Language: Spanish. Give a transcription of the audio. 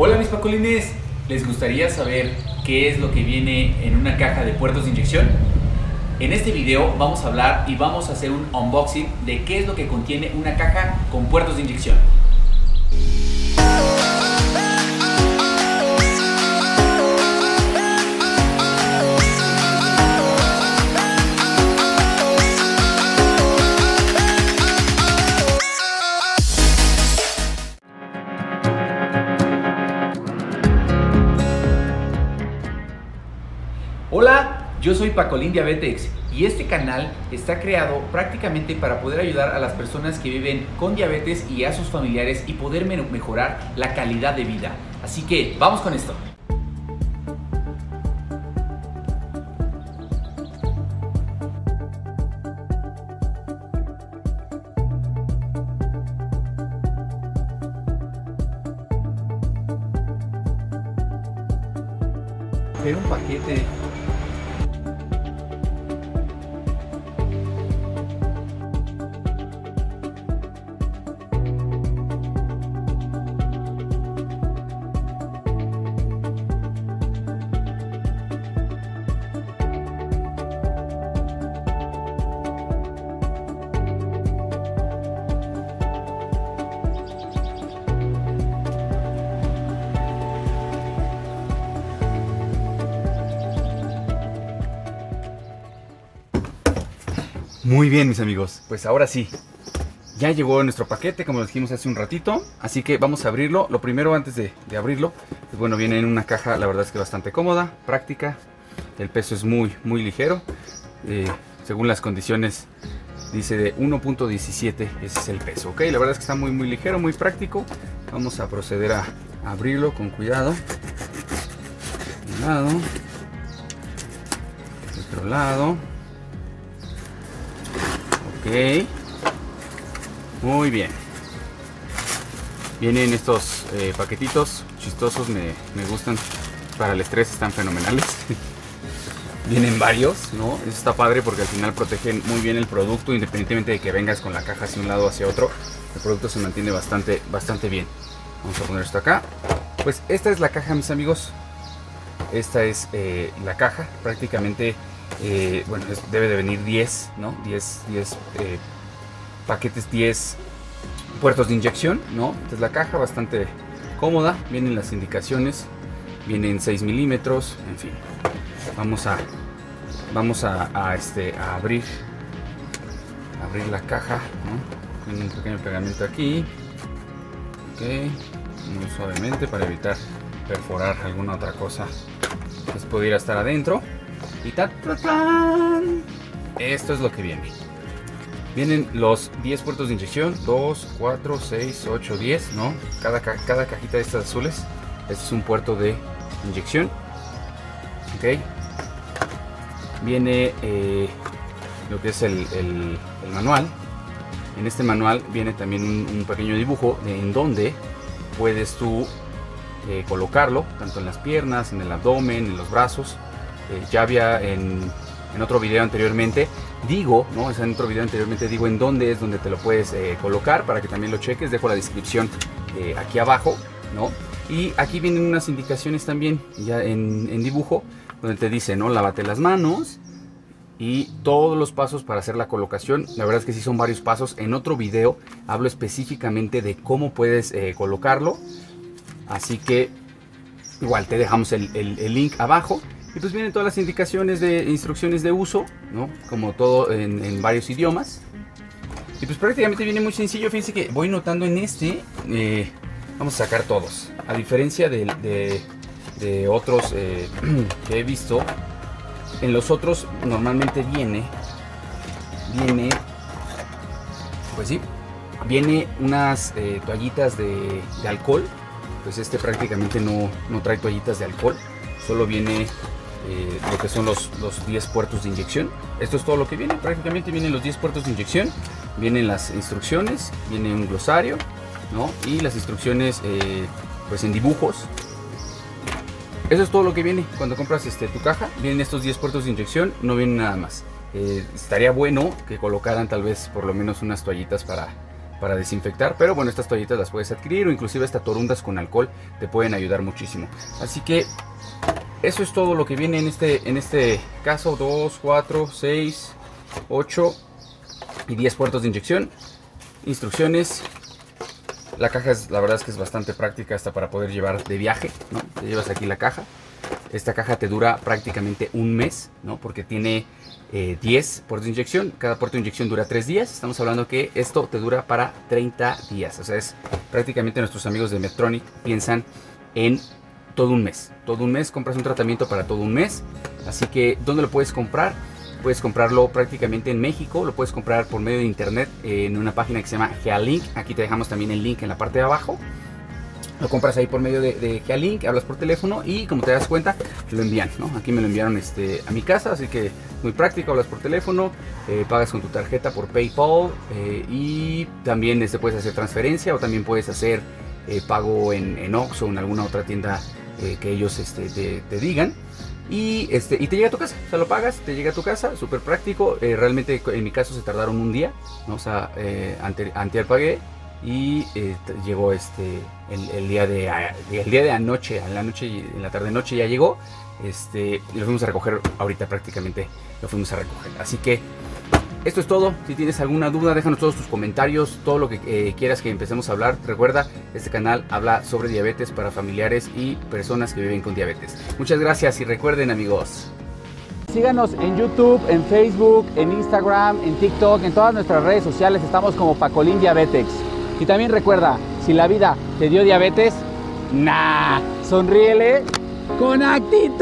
Hola mis pacolines, ¿les gustaría saber qué es lo que viene en una caja de puertos de inyección? En este video vamos a hablar y vamos a hacer un unboxing de qué es lo que contiene una caja con puertos de inyección. Yo soy Pacolín Diabetex y este canal está creado prácticamente para poder ayudar a las personas que viven con diabetes y a sus familiares y poder me- mejorar la calidad de vida. Así que vamos con esto. Era un paquete Muy bien, mis amigos. Pues ahora sí. Ya llegó nuestro paquete, como lo dijimos hace un ratito. Así que vamos a abrirlo. Lo primero, antes de, de abrirlo, pues bueno, viene en una caja, la verdad es que bastante cómoda, práctica. El peso es muy, muy ligero. Eh, según las condiciones, dice de 1.17, ese es el peso. Ok, la verdad es que está muy, muy ligero, muy práctico. Vamos a proceder a abrirlo con cuidado. Un lado. Otro lado. Muy bien. Vienen estos eh, paquetitos chistosos, me, me gustan. Para el estrés están fenomenales. Vienen varios, ¿no? Eso está padre porque al final protegen muy bien el producto, independientemente de que vengas con la caja hacia un lado hacia otro. El producto se mantiene bastante, bastante bien. Vamos a poner esto acá. Pues esta es la caja, mis amigos. Esta es eh, la caja. Prácticamente, eh, bueno, debe de venir 10, ¿no? 10, 10 eh, paquetes, 10 puertos de inyección, ¿no? Esta es la caja, bastante cómoda. Vienen las indicaciones, vienen 6 milímetros, en fin. Vamos a, vamos a, este, abrir, abrir la caja, ¿no? Un pequeño pegamento aquí. Ok, muy suavemente para evitar perforar alguna otra cosa que pudiera estar adentro. Y ta. Esto es lo que viene. Vienen los 10 puertos de inyección, 2, 4, 6, 8, 10, ¿no? Cada, ca- cada cajita de estas azules, este es un puerto de inyección. Ok. Viene eh, lo que es el, el- manual. En este manual viene también un, pequeño dibujo de en donde puedes tú eh, colocarlo, tanto en las piernas, en el abdomen, en los brazos. Eh, ya había en, otro video anteriormente, digo, ¿no? Sea, en otro video anteriormente digo en dónde es donde te lo puedes eh, colocar para que también lo cheques. Dejo la descripción eh, aquí abajo, ¿no? Y aquí vienen unas indicaciones también, ya en, en dibujo, donde te dice, ¿no? Lávate las manos, y todos los pasos para hacer la colocación. La verdad es que sí son varios pasos. En otro video hablo específicamente de cómo puedes colocarlo. Así que igual te dejamos el link abajo. Pues vienen todas las indicaciones de instrucciones de uso, ¿no? Como todo en, varios idiomas. Y pues prácticamente viene muy sencillo. Fíjense que voy notando en este. eh, vamos a sacar todos. A diferencia de otros eh, que he visto. En los otros normalmente viene, viene, pues sí, viene unas eh, toallitas de, de alcohol. Pues este prácticamente no, no trae toallitas de alcohol, solo viene eh, lo que son los, los 10 puertos de inyección. Esto es todo lo que viene, prácticamente vienen los 10 puertos de inyección, vienen las instrucciones, viene un glosario, ¿no? Y las instrucciones eh, pues en dibujos eso es todo lo que viene cuando compras este, tu caja. Vienen estos 10 puertos de inyección, no viene nada más. Eh, estaría bueno que colocaran tal vez por lo menos unas toallitas para, para desinfectar. Pero bueno, estas toallitas las puedes adquirir o inclusive estas torundas con alcohol te pueden ayudar muchísimo. Así que eso es todo lo que viene en este, en este caso. 2, 4, 6, 8 y 10 puertos de inyección. Instrucciones. La caja es, la verdad es que es bastante práctica hasta para poder llevar de viaje. Te llevas aquí la caja. Esta caja te dura prácticamente un mes, ¿no? Porque tiene 10 eh, puertos de inyección. Cada puerto de inyección dura 3 días. Estamos hablando que esto te dura para 30 días. O sea, es prácticamente nuestros amigos de Medtronic piensan en todo un mes. Todo un mes compras un tratamiento para todo un mes. Así que, ¿dónde lo puedes comprar? Puedes comprarlo prácticamente en México, lo puedes comprar por medio de internet en una página que se llama Gealink. Aquí te dejamos también el link en la parte de abajo. Lo compras ahí por medio de, de Gealink, hablas por teléfono y como te das cuenta, lo envían. ¿no? Aquí me lo enviaron este, a mi casa, así que muy práctico, hablas por teléfono, eh, pagas con tu tarjeta por PayPal eh, y también este, puedes hacer transferencia o también puedes hacer eh, pago en, en Ox o en alguna otra tienda que ellos este, te, digan y, este, y te llega a tu casa, o sea, lo pagas, te llega a tu casa, súper práctico. Eh, realmente en mi caso se tardaron un día, ¿no? o sea, eh, ante, pagué y eh, llegó este el, día de el día de anoche, en la noche en la tarde noche ya llegó. Este, lo fuimos a recoger ahorita prácticamente lo fuimos a recoger. Así que esto es todo. Si tienes alguna duda, déjanos todos tus comentarios, todo lo que eh, quieras que empecemos a hablar. Recuerda, este canal habla sobre diabetes para familiares y personas que viven con diabetes. Muchas gracias y recuerden amigos. Síganos en YouTube, en Facebook, en Instagram, en TikTok, en todas nuestras redes sociales. Estamos como Pacolín Diabetes. Y también recuerda, si la vida te dio diabetes, nah, sonríele con actitud.